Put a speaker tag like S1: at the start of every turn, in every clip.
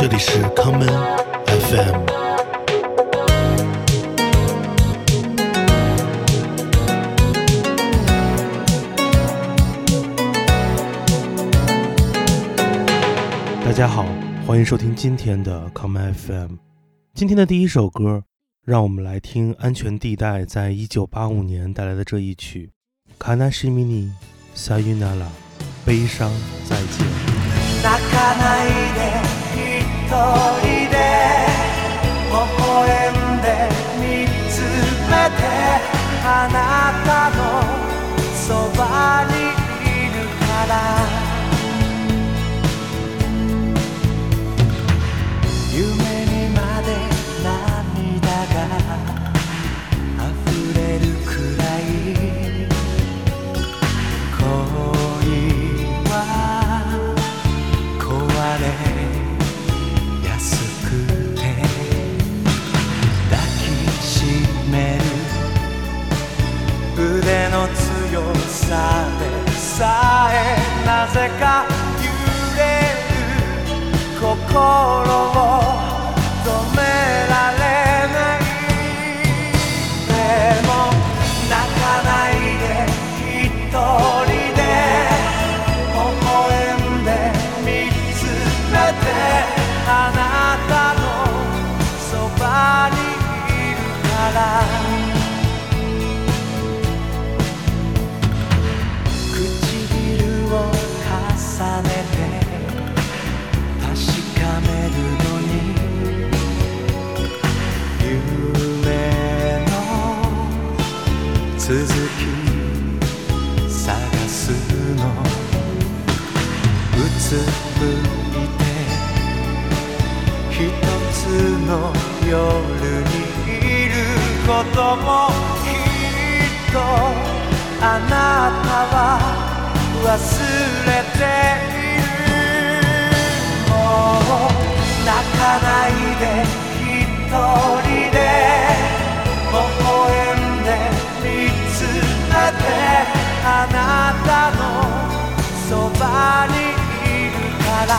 S1: 这里是康门 FM。大家好，欢迎收听今天的康门 FM。今天的第一首歌，让我们来听安全地带在一九八五年带来的这一曲《卡纳西米尼萨尤纳拉》，悲伤再见。
S2: 泣かないで一 人で微笑んで見つめてあなたのそばにいるから。腕の強さでさえなぜか揺れる心をの夜にいることもきっとあなたは忘れているもう泣かないで一人で微笑んで見つめてあなたのそばにいるから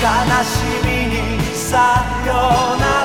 S2: 悲しみにさよなら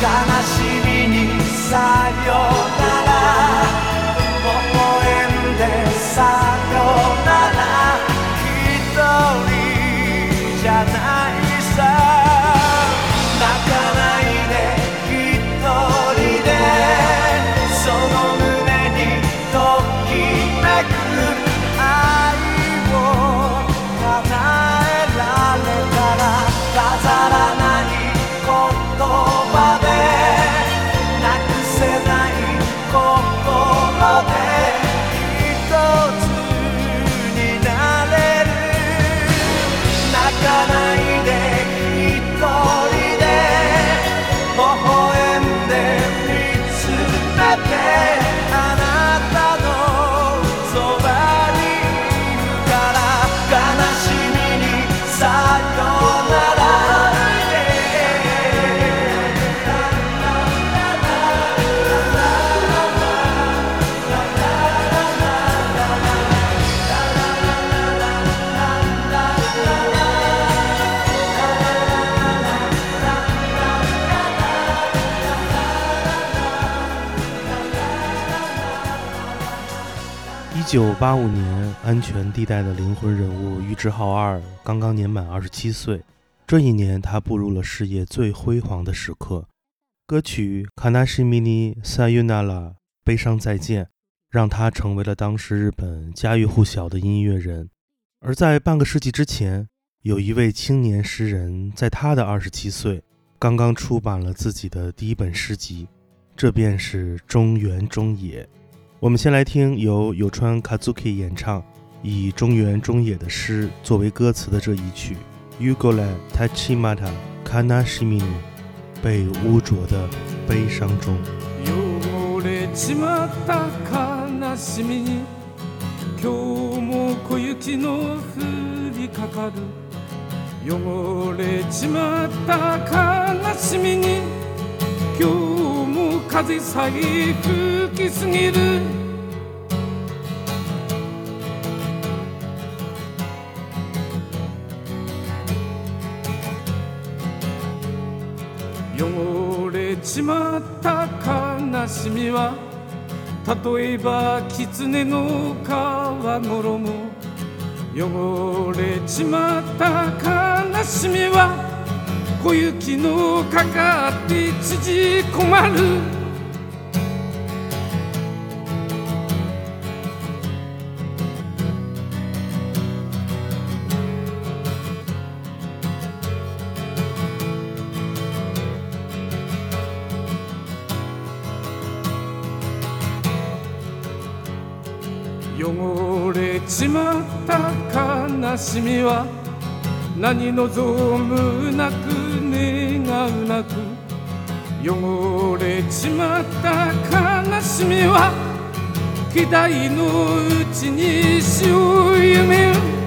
S2: 悲しみにさよ
S1: 九八五年，安全地带的灵魂人物玉置浩二刚刚年满二十七岁。这一年，他步入了事业最辉煌的时刻。歌曲《卡纳西米尼萨尤纳拉》悲伤再见，让他成为了当时日本家喻户晓的音乐人。而在半个世纪之前，有一位青年诗人，在他的二十七岁，刚刚出版了自己的第一本诗集，这便是中原中野。我们先来听由有川 Kazuki 演唱，以中原中野的诗作为歌词的这一曲《Ugole Tachimata Kanashimi》，被污浊的悲伤中。
S3: 今日も風さえ吹きすぎる。汚れちまった悲しみは例えば狐の皮衣汚れちまった悲しみは小雪のかかって縮こまる汚れちまった悲しみは何望むなく願うなく汚れちまった悲しみは期待のうちに死を夢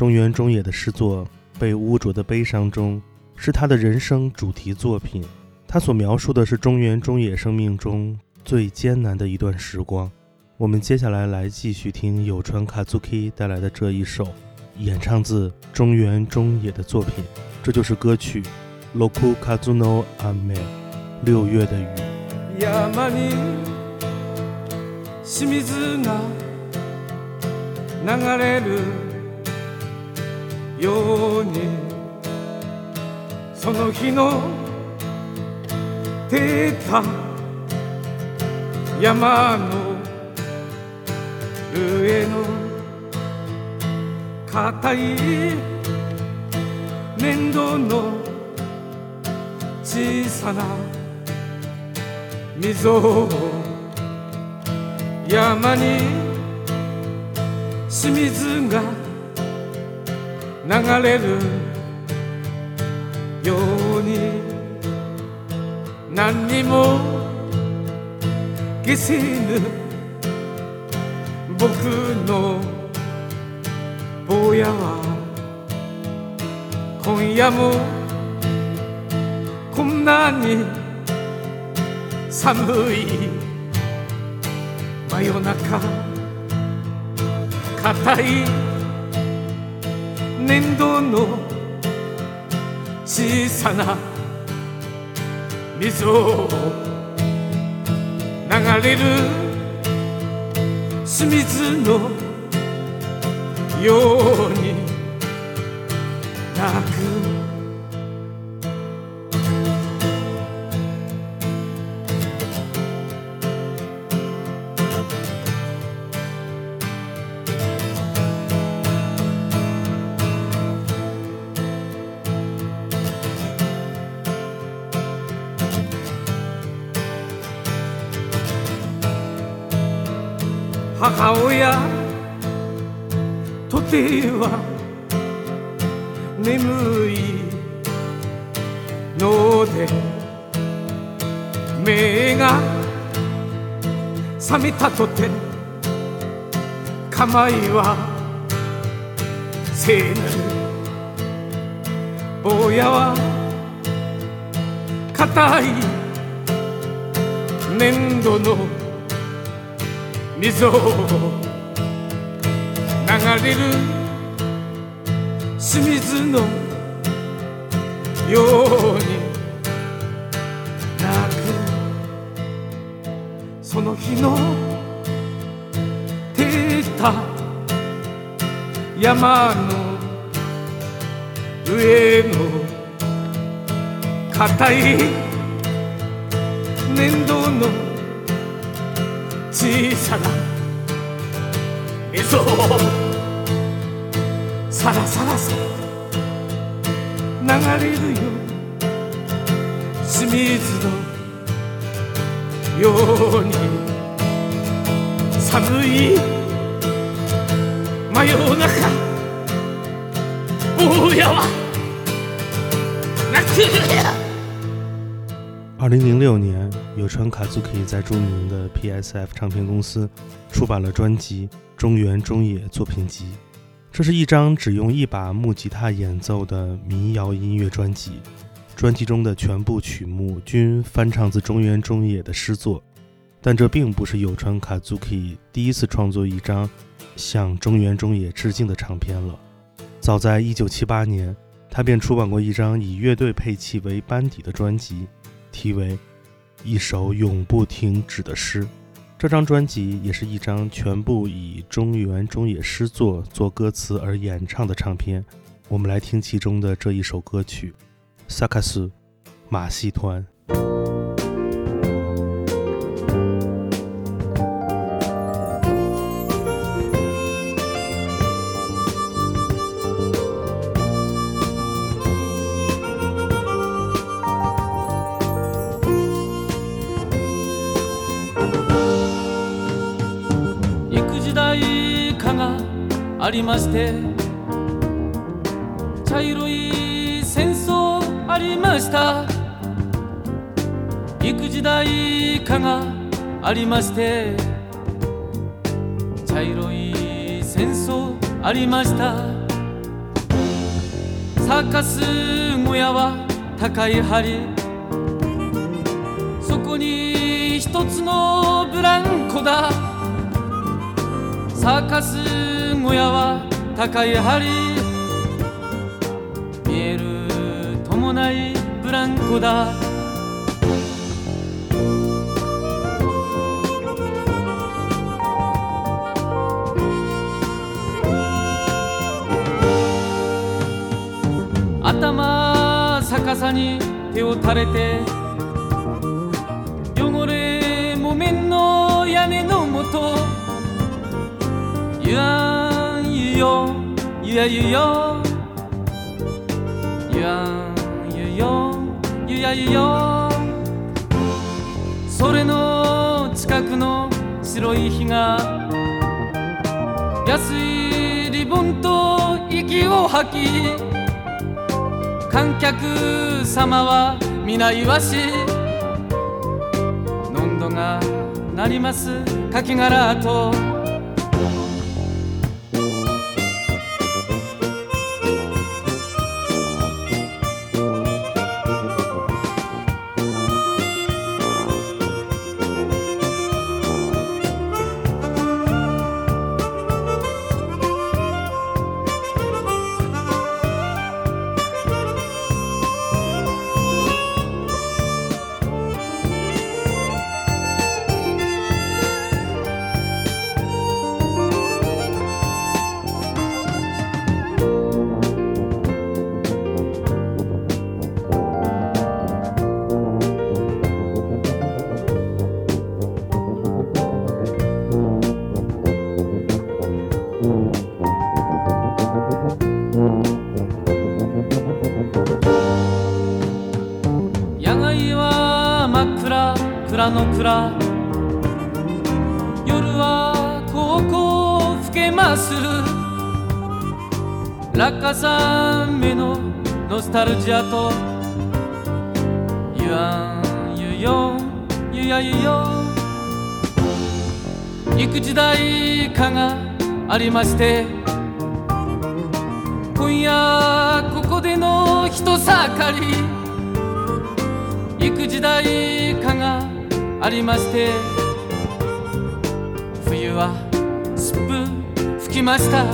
S1: 中原中野的诗作《被污浊的悲伤中》是他的人生主题作品，他所描述的是中原中野生命中最艰难的一段时光。我们接下来来继续听有川 Kazuki 带来的这一首演唱自中原中野的作品，这就是歌曲。Roku Kazuno Ame，六月的雨。
S3: 山に清水が流れる ようにその日の出た山の上の硬い粘土の小さな溝を山に清水が流れるように。何にも消せぬ僕の坊やは今夜もこんなに寒い真夜中。硬い粘土の小さな水を流れる清水のように泣く。母親とては眠いので目が覚めたとて構いは聖なる坊やは硬い粘土の溝を流れる清水のように泣くその日の照った山の上の硬い粘土の小さな溝をさらさらさら流れるよ清水のように寒い真夜中坊やは泣く。
S1: 二零零六年，有川卡祖 k 在著名的 PSF 唱片公司出版了专辑《中原中野作品集》。这是一张只用一把木吉他演奏的民谣音乐专辑。专辑中的全部曲目均翻唱自中原中野的诗作，但这并不是有川卡祖 k 第一次创作一张向中原中野致敬的唱片了。早在一九七八年，他便出版过一张以乐队配器为班底的专辑。题为《一首永不停止的诗》，这张专辑也是一张全部以中原中野诗作作歌词而演唱的唱片。我们来听其中的这一首歌曲《萨卡斯马戏团》。
S4: ありまして茶色い戦争ありました。幾時代かがありまして茶色い戦争ありました。サーカス小屋は高い梁。そこに一つのブランコだ。サーカス小屋は高い梁見える。ともないブランコだ。頭逆さに手を垂れて汚れ木綿の屋根のもとゆあんゆよ。ゆやゆよ。ゆあんゆよ。ゆやゆよ。それの近くの白い日が安いリボンと息を吐き観客様は皆言わしのんどがなりますかき殻と。ます。る落下山目のノスタルジアとゆあんゆよゆやゆよ幾時代かがありまして今夜ここでの人盛り。幾時代かがありまして冬はきました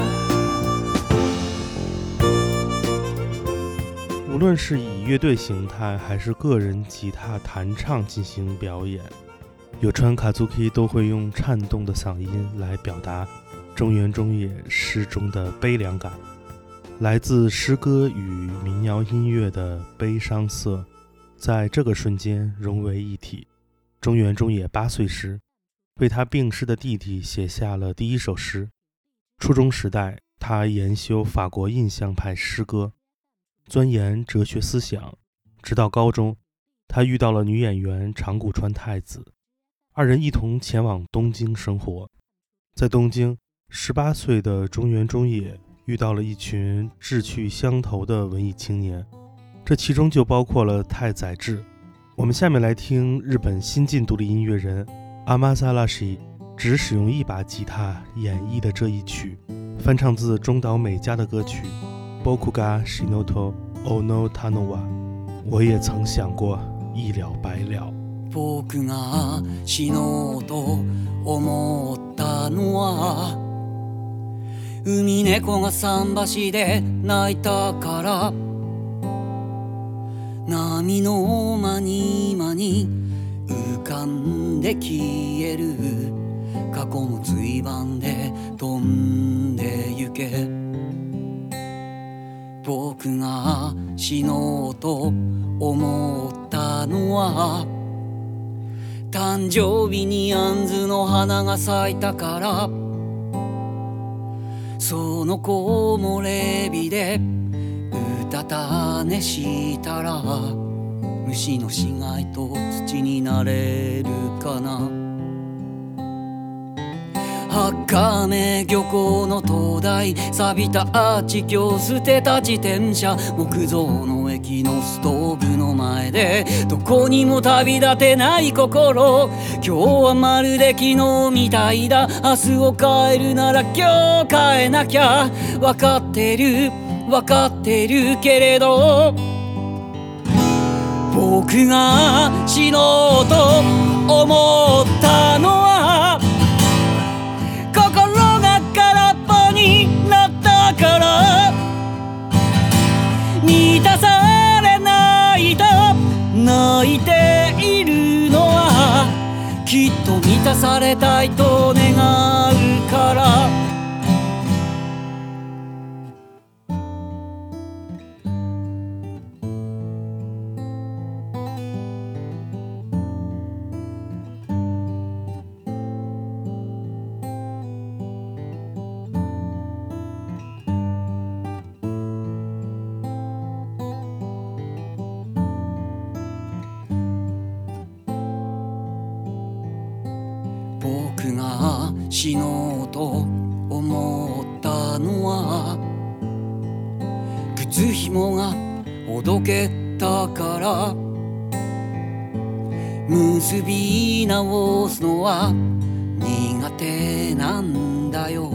S1: 无论是以乐队形态还是个人吉他弹唱进行表演，有川卡祖 K 都会用颤动的嗓音来表达中原中野诗中的悲凉感。来自诗歌与民谣音乐的悲伤色，在这个瞬间融为一体。中原中野八岁时，为他病逝的弟弟写下了第一首诗。 初中时代，他研修法国印象派诗歌。钻研哲学思想，直到高中，他遇到了女演员长谷川太子，二人一同前往东京生活。在东京，十八岁的中原中野遇到了一群志趣相投的文艺青年，这其中就包括了太宰治。我们下面来听日本新晋独立音乐人阿玛萨拉西只使用一把吉他演绎的这一曲，翻唱自中岛美嘉的歌曲。僕が死のと思ったのは我也曾想过一了百了。
S5: 僕が死のうと思ったのは海猫が桟橋で泣いたから波の間に間に浮かんで消える 過去も随番で飛んで行け。僕が死のうと思ったのは誕生日に杏の花が咲いたから。その木漏れ日でうたた寝したら虫の死骸と土になれるかな。赤目漁港の灯台。錆びたアーチ橋捨てた自転車。木造の駅のストーブの前で。どこにも旅立てない心。今日はまるで昨日みたいだ。明日を変えるなら今日変えなきゃ。分かってる。分かってるけれど。僕が死のうと思ったのは満たされないと泣いているのはきっと満たされたいと願うから。死のうと思ったのは靴ひもがほどけたから結び直すのは苦手なんだよ。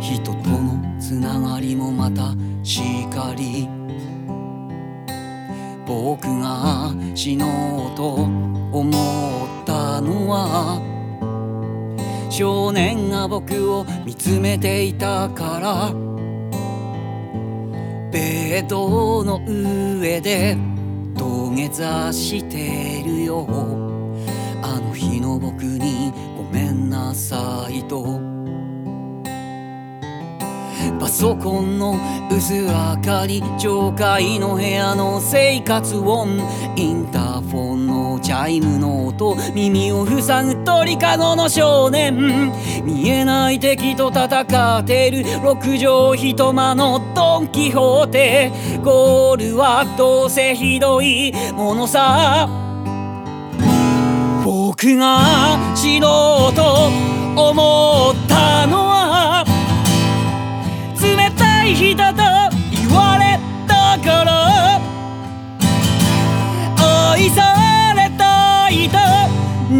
S5: 人とのつながりもまたしかり。僕が死のうと思ったのは少年が僕を見つめていたからベッドの上で土下座してるよ。あの日の僕にごめんなさいと。パソコンの薄明かり上階の部屋の生活音インターフォンのチャイムの音耳を塞ぐ鳥かごの少年。見えない敵と戦ってる。六畳一間のドン・キホーテ。ゴールはどうせひどい。ものさ。僕が死のうと思ったのは冷たい人と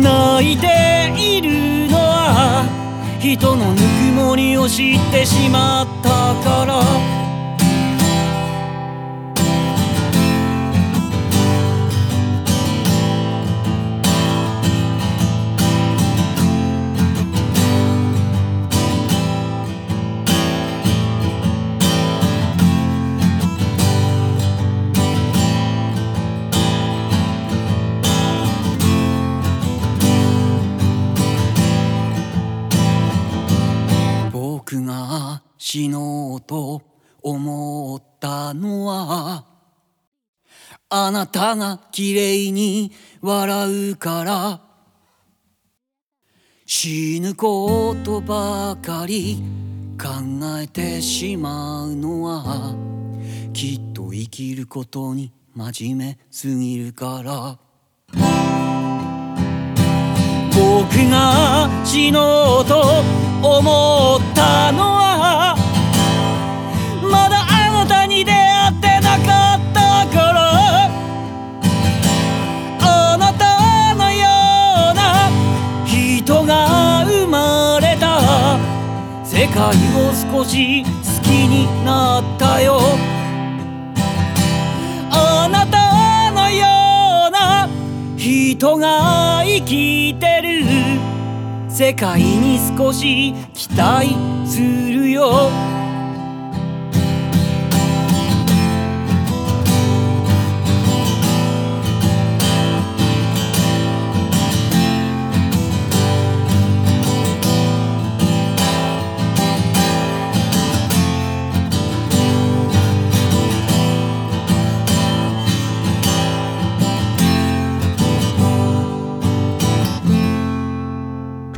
S5: 泣いているのは人のぬくもりを知ってしまったから。死のうと思ったのはあなたが綺麗に笑うから。死ぬことばかり考えてしまうのはきっと生きることに真面目すぎるから。僕が死のうと思ったのは界を少し好きになったよ。あなたのような人が生きてる。世界に少し期待するよ。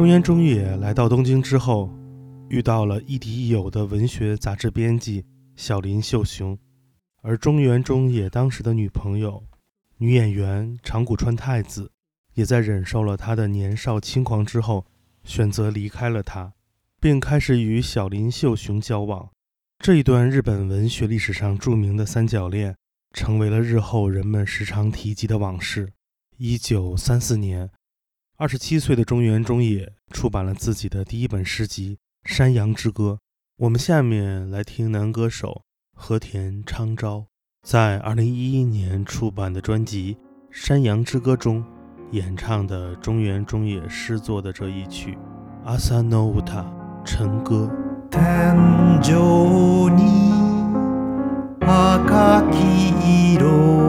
S1: 中原中野来到东京之后，遇到了亦敌亦友的文学杂志编辑小林秀雄，而中原中野当时的女朋友女演员长谷川太子，也在忍受了他的年少轻狂之后，选择离开了他，并开始与小林秀雄交往。这一段日本文学历史上著名的三角恋，成为了日后人们时常提及的往事。一九三四年。二十七岁的中原中野出版了自己的第一本诗集《山羊之歌》。我们下面来听男歌手和田昌昭在二零一一年出版的专辑《山羊之歌》中演唱的中原中野诗作的这一曲《Asa nota》晨歌。
S2: 天井に赤き色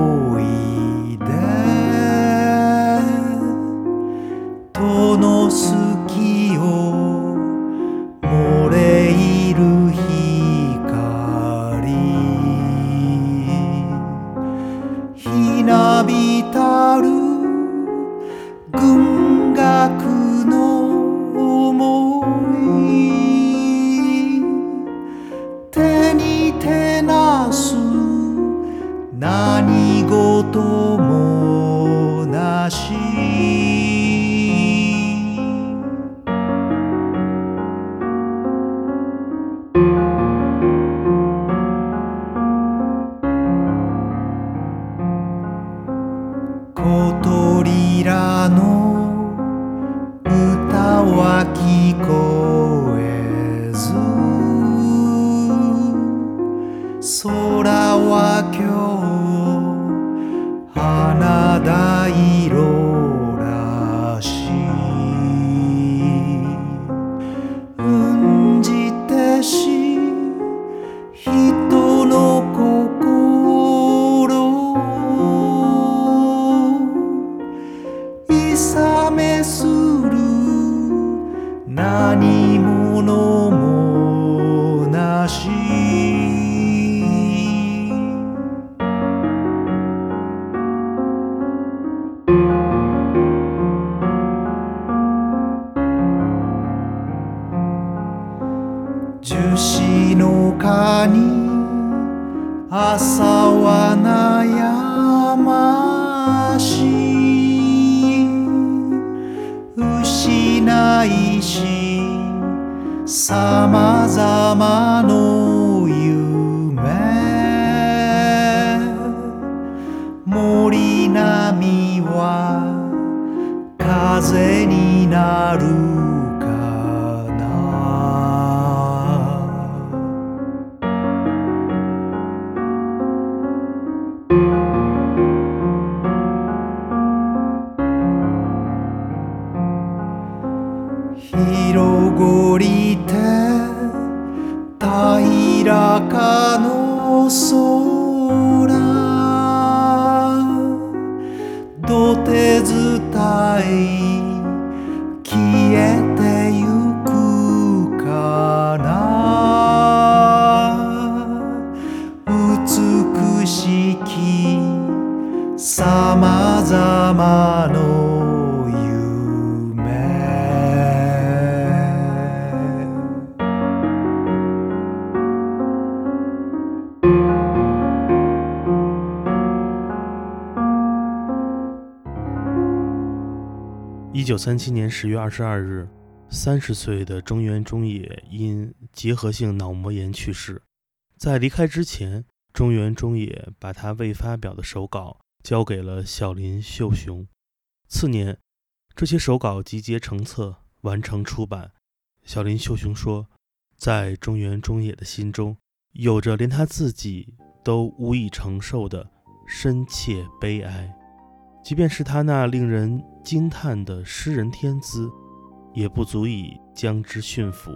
S2: 空はは風になる。
S1: 三七年十月二十二日，三十岁的中原中野因结核性脑膜炎去世。在离开之前，中原中野把他未发表的手稿交给了小林秀雄。次年，这些手稿集结成册，完成出版。小林秀雄说，在中原中野的心中，有着连他自己都无以承受的深切悲哀。即便是他那令人惊叹的诗人天资，也不足以将之驯服。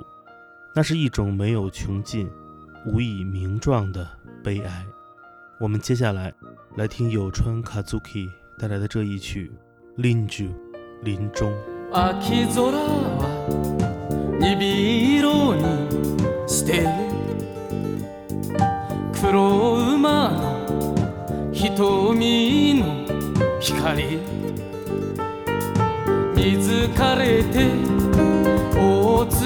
S1: 那是一种没有穷尽、无以名状的悲哀。我们接下来来听有川 Kazuki 带来的这一曲《林中》，林中。
S4: 秋空は鈍色にして黒馬の瞳の 光。水かれて大鶴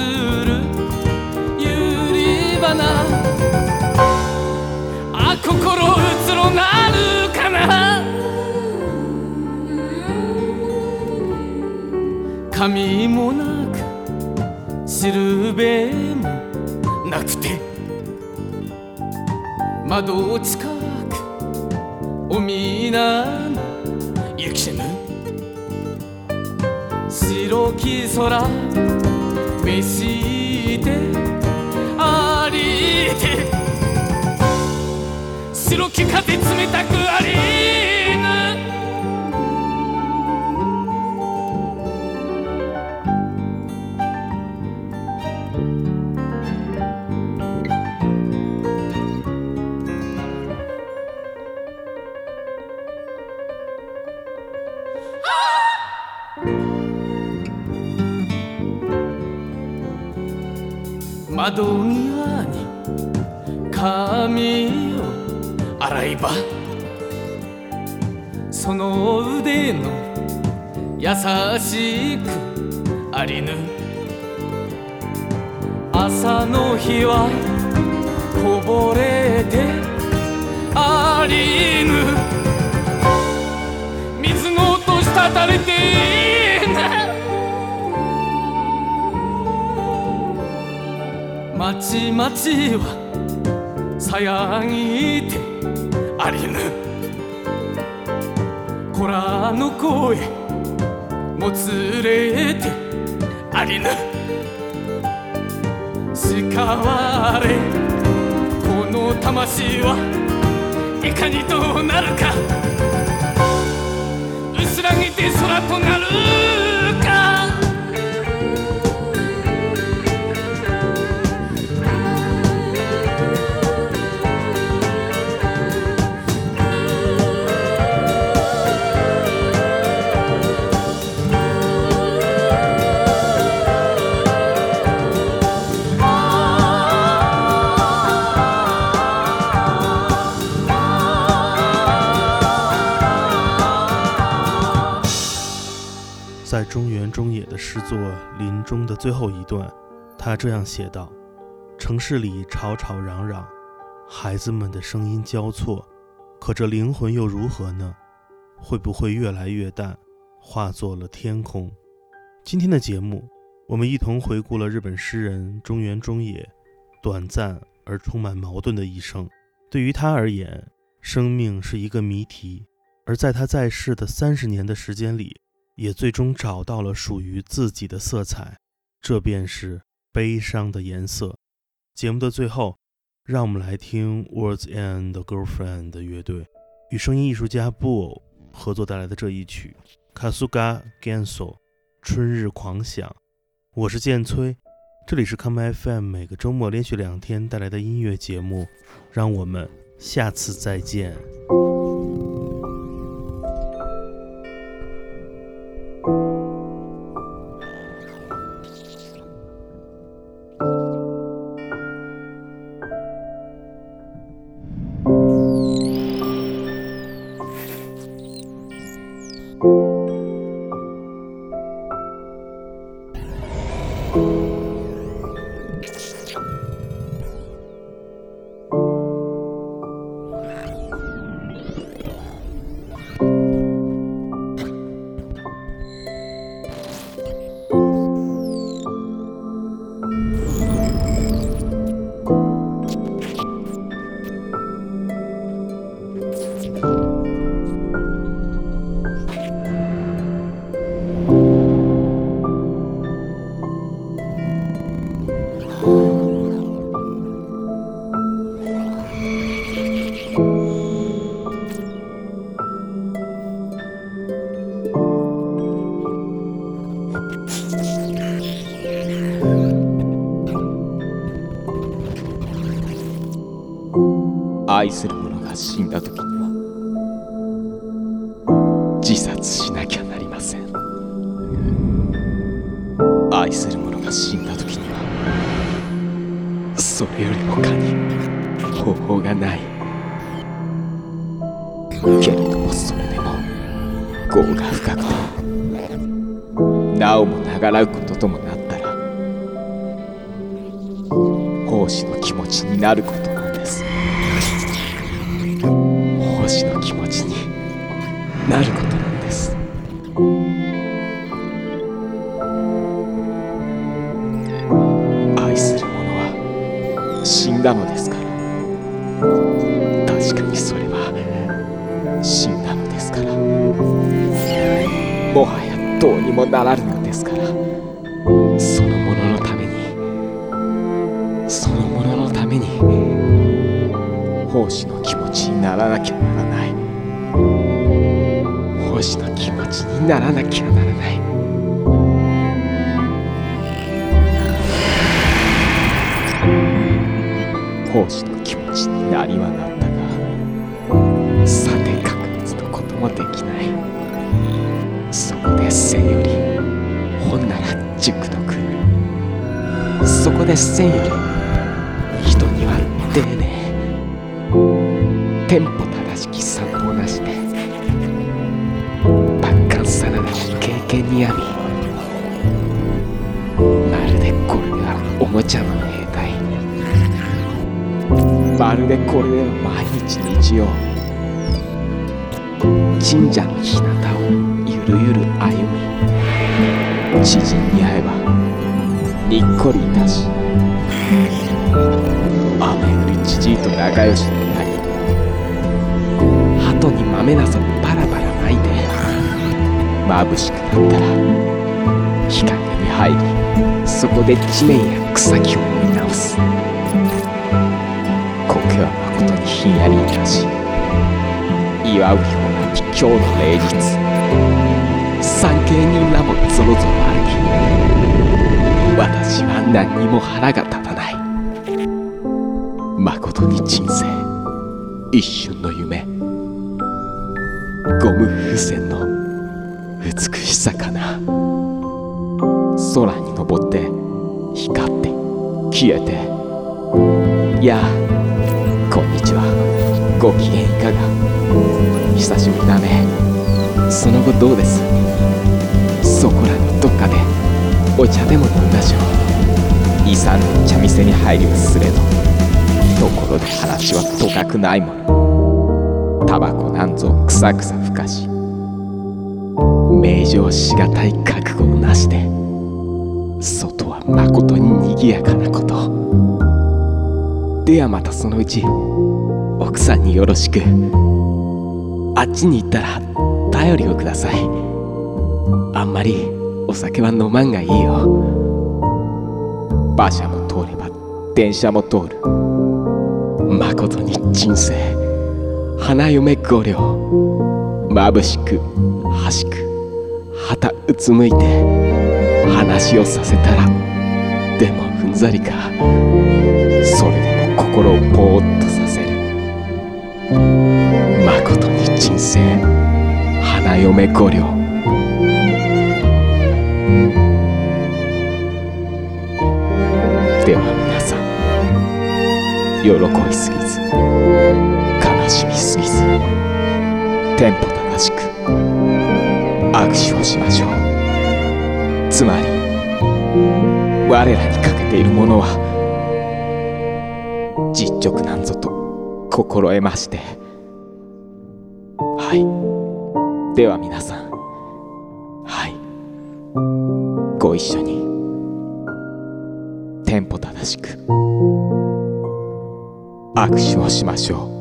S4: ゆり花。あ心うつろなるかな。髪もなくしるべもなくて。窓近くおみな白き空召してありて白き風冷たくありてたれてなまちまちはさやぎてありぬ。子らの声もつれてありぬ。叱われこの魂はいかにどうなるか薄らぎて空となる。
S1: 在中原中野的诗作《林中》的最后一段，他这样写道：“城市里吵吵嚷嚷，孩子们的声音交错，可这灵魂又如何呢？会不会越来越淡，化作了天空？”今天的节目，我们一同回顾了日本诗人中原中野短暂而充满矛盾的一生。对于他而言，生命是一个谜题，而在他在世的三十年的时间里，也最终找到了属于自己的色彩，这便是悲伤的颜色。节目的最后，让我们来听 Words and Girlfriend 乐队与声音艺术家布偶合作带来的这一曲《Kasuga Genso》春日狂想。我是剑崔，这里是 Come FM 每个周末连续两天带来的音乐节目，让我们下次再见。
S6: 愛する者が死んだ時にはそれより他に方法がない。けれどもそれでも業が深くてなおも長らうことともなったら奉仕の気持ちになることは死んだのですから。確かにそれは死んだのですから。もはやどうにもならぬのですから。そのもののためにそのもののために奉仕の気持ちにならなきゃならない。奉仕の気持ちにならなきゃならない。持ちになりはなったがさて確率のこともできない。そこで千より本なら塾の来るそこで千より人には丁寧テンポ正しき散歩なしで。万感さらなき経験にあみまるでこれはおもちゃの兵隊まるでこれで毎日日曜。神社の日向をゆるゆる歩み。知人に会えばにっこりいたし。雨降りじじいと仲良しになり鳩に豆なそバラバラ巻いて眩しくなったら日陰に入りそこで地面や草木を見直す。ひんやりいたし祝うような今日の礼日三景人らもぞろぞろ歩き私は何にも腹が立たない。まことに人生一瞬の夢。ゴム風船の美しさかな。空に登って光って消えて。いやご機嫌いかが？久しぶりだね。その後どうです？そこらのどっかで。お茶でも飲んだしょ？遺産の茶店に入りはすれど。ところで話はとかくないもの。タバコなんぞくさくさふかし。名状しがたい覚悟をなして。外はまことににぎやかなこと。ではまたそのうち。奥さんによろしく。あっちに行ったら頼りをください。あんまりお酒は飲まんがいいよ。馬車も通れば電車も通る。まことに人生。花嫁五両。眩しく端く旗うつむいて話をさせたらでもふんざりか。それでも心をぼーっとさまことに人生花嫁五両では皆さん喜びすぎず悲しみすぎずテンポ正しく握手をしましょう。つまり我らにかけているものは実直な心得まして。はい。では皆さん。はい。ご一緒に。テンポ正しく。握手をしましょう。